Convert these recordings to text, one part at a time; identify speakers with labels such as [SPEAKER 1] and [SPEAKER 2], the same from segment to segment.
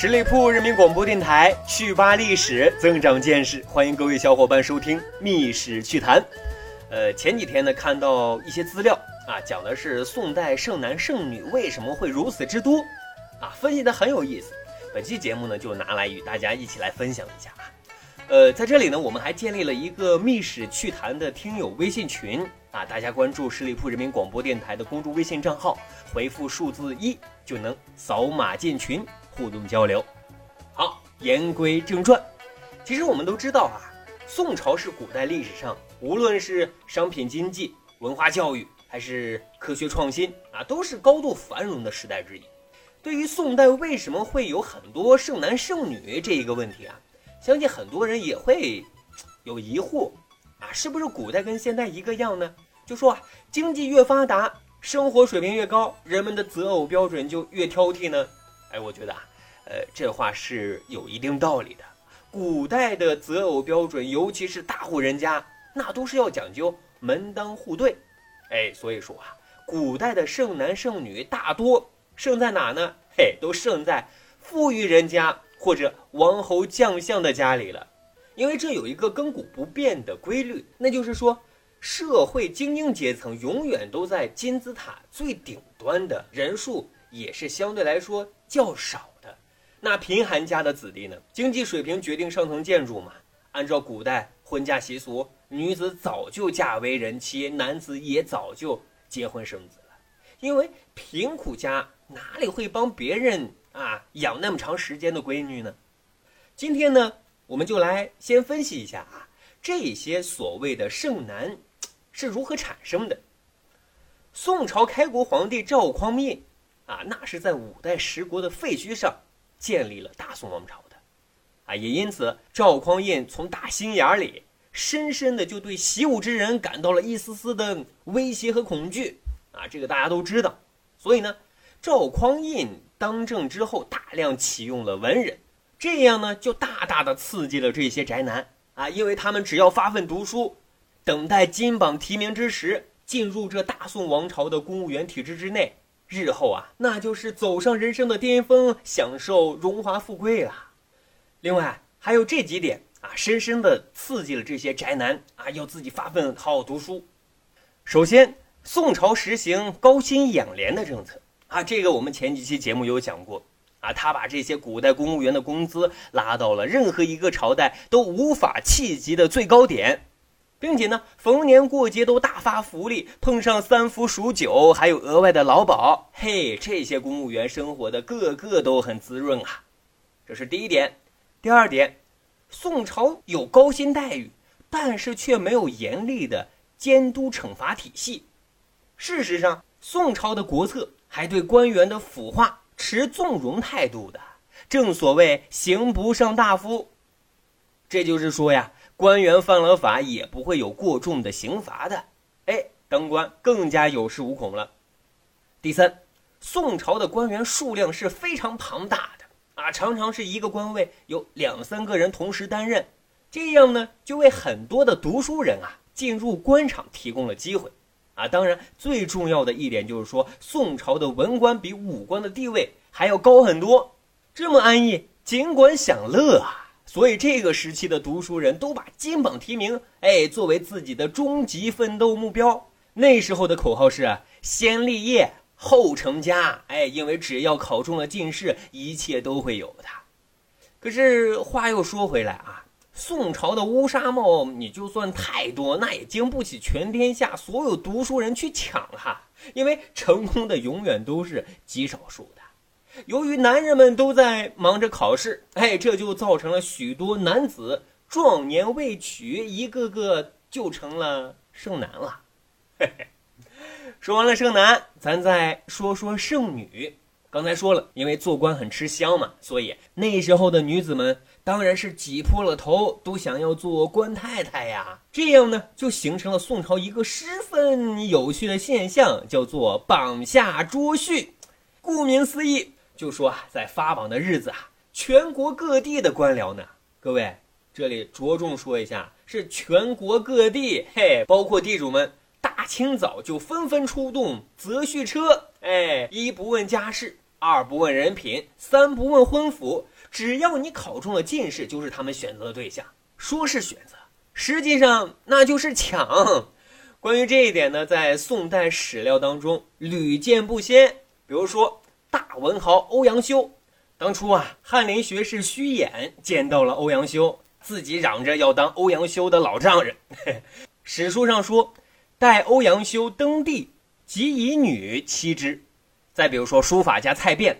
[SPEAKER 1] 十里铺人民广播电台，趣吧历史，增长见识，欢迎各位小伙伴收听《密史趣谈》。呃，前几天呢，看到一些资料啊，讲的是宋代剩男剩女为什么会如此之多啊，分析的很有意思。本期节目呢，就拿来与大家一起来分享一下啊。呃，在这里呢，我们还建立了一个《密史趣谈》的听友微信群啊，大家关注十里铺人民广播电台的公众微信账号，回复数字一就能扫码进群。互动交流，好，言归正传。其实我们都知道啊，宋朝是古代历史上无论是商品经济、文化教育，还是科学创新啊，都是高度繁荣的时代之一。对于宋代为什么会有很多剩男剩女这一个问题啊，相信很多人也会有疑惑啊，是不是古代跟现在一个样呢？就说啊，经济越发达，生活水平越高，人们的择偶标准就越挑剔呢？哎，我觉得啊。呃，这话是有一定道理的。古代的择偶标准，尤其是大户人家，那都是要讲究门当户对。哎，所以说啊，古代的剩男剩女大多剩在哪呢？嘿，都剩在富裕人家或者王侯将相的家里了。因为这有一个亘古不变的规律，那就是说，社会精英阶层永远都在金字塔最顶端的人数，也是相对来说较少。那贫寒家的子弟呢？经济水平决定上层建筑嘛。按照古代婚嫁习俗，女子早就嫁为人妻，男子也早就结婚生子了。因为贫苦家哪里会帮别人啊养那么长时间的闺女呢？今天呢，我们就来先分析一下啊，这些所谓的剩男是如何产生的。宋朝开国皇帝赵匡胤啊，那是在五代十国的废墟上。建立了大宋王朝的，啊，也因此赵匡胤从打心眼里深深的就对习武之人感到了一丝丝的威胁和恐惧，啊，这个大家都知道。所以呢，赵匡胤当政之后，大量启用了文人，这样呢，就大大的刺激了这些宅男，啊，因为他们只要发奋读书，等待金榜题名之时，进入这大宋王朝的公务员体制之内。日后啊，那就是走上人生的巅峰，享受荣华富贵了。另外还有这几点啊，深深的刺激了这些宅男啊，要自己发奋好好读书。首先，宋朝实行高薪养廉的政策啊，这个我们前几期节目有讲过啊，他把这些古代公务员的工资拉到了任何一个朝代都无法企及的最高点。并且呢，逢年过节都大发福利，碰上三伏数九，还有额外的劳保。嘿，这些公务员生活的个个都很滋润啊。这是第一点。第二点，宋朝有高薪待遇，但是却没有严厉的监督惩罚体系。事实上，宋朝的国策还对官员的腐化持纵容态度的。正所谓刑不上大夫，这就是说呀。官员犯了法也不会有过重的刑罚的，哎，当官更加有恃无恐了。第三，宋朝的官员数量是非常庞大的啊，常常是一个官位有两三个人同时担任，这样呢就为很多的读书人啊进入官场提供了机会啊。当然，最重要的一点就是说，宋朝的文官比武官的地位还要高很多，这么安逸，尽管享乐啊。所以这个时期的读书人都把金榜题名，哎，作为自己的终极奋斗目标。那时候的口号是先立业后成家，哎，因为只要考中了进士，一切都会有的。可是话又说回来啊，宋朝的乌纱帽，你就算太多，那也经不起全天下所有读书人去抢哈，因为成功的永远都是极少数的。由于男人们都在忙着考试，哎，这就造成了许多男子壮年未娶，一个个就成了剩男了。嘿嘿，说完了剩男，咱再说说剩女。刚才说了，因为做官很吃香嘛，所以那时候的女子们当然是挤破了头都想要做官太太呀。这样呢，就形成了宋朝一个十分有趣的现象，叫做榜下捉婿。顾名思义，就说啊，在发榜的日子啊，全国各地的官僚呢，各位这里着重说一下，是全国各地，嘿，包括地主们，大清早就纷纷出动择婿车，哎，一不问家世，二不问人品，三不问婚服，只要你考中了进士，就是他们选择的对象。说是选择，实际上那就是抢。关于这一点呢，在宋代史料当中屡见不鲜。比如说，文豪欧阳修，当初啊，翰林学士虚掩见到了欧阳修，自己嚷着要当欧阳修的老丈人。史书上说，待欧阳修登第，即以女妻之。再比如说，书法家蔡卞，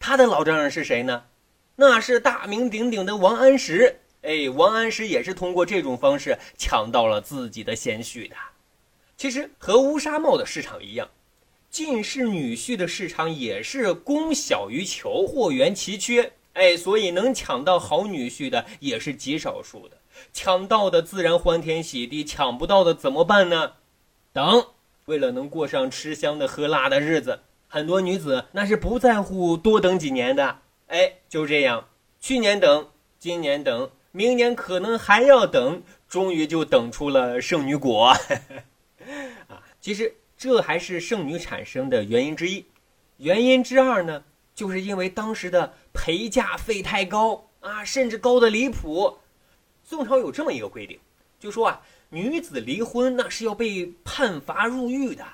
[SPEAKER 1] 他的老丈人是谁呢？那是大名鼎鼎的王安石。哎，王安石也是通过这种方式抢到了自己的贤婿的。其实和乌纱帽的市场一样。进士女婿的市场也是供小于求，货源奇缺，哎，所以能抢到好女婿的也是极少数的。抢到的自然欢天喜地，抢不到的怎么办呢？等，为了能过上吃香的喝辣的日子，很多女子那是不在乎多等几年的。哎，就这样，去年等，今年等，明年可能还要等，终于就等出了圣女果。啊，其实。这还是剩女产生的原因之一，原因之二呢，就是因为当时的陪嫁费太高啊，甚至高的离谱。宋朝有这么一个规定，就说啊，女子离婚那是要被判罚入狱的。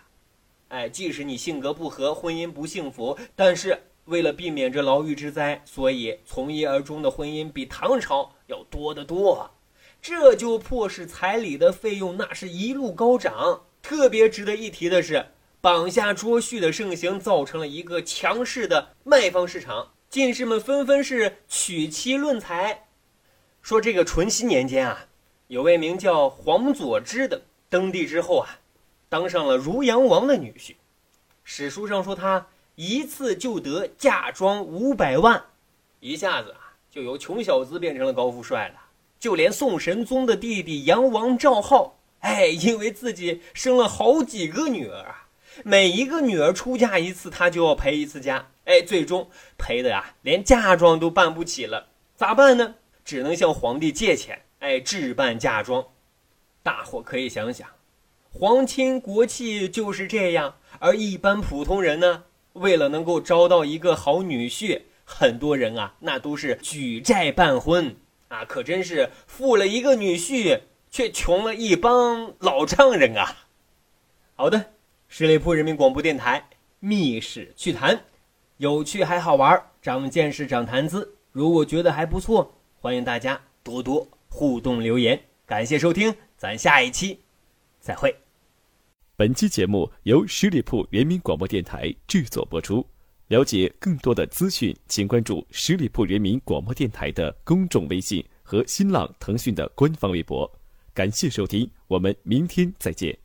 [SPEAKER 1] 哎，即使你性格不合，婚姻不幸福，但是为了避免这牢狱之灾，所以从一而终的婚姻比唐朝要多得多。这就迫使彩礼的费用那是一路高涨。特别值得一提的是，绑下捉婿的盛行，造成了一个强势的卖方市场。进士们纷纷是娶妻论才。说这个淳熙年间啊，有位名叫黄佐之的登第之后啊，当上了汝阳王的女婿。史书上说他一次就得嫁妆五百万，一下子啊就由穷小子变成了高富帅了。就连宋神宗的弟弟杨王赵浩。哎，因为自己生了好几个女儿啊，每一个女儿出嫁一次，他就要陪一次家。哎，最终陪的呀，连嫁妆都办不起了，咋办呢？只能向皇帝借钱，哎，置办嫁妆。大伙可以想想，皇亲国戚就是这样。而一般普通人呢，为了能够招到一个好女婿，很多人啊，那都是举债办婚啊，可真是富了一个女婿。却穷了一帮老丈人啊！好的，十里铺人民广播电台《密室趣谈》，有趣还好玩，长见识，长谈资。如果觉得还不错，欢迎大家多多互动留言。感谢收听，咱下一期再会。
[SPEAKER 2] 本期节目由十里铺人民广播电台制作播出。了解更多的资讯，请关注十里铺人民广播电台的公众微信和新浪、腾讯的官方微博。感谢收听，我们明天再见。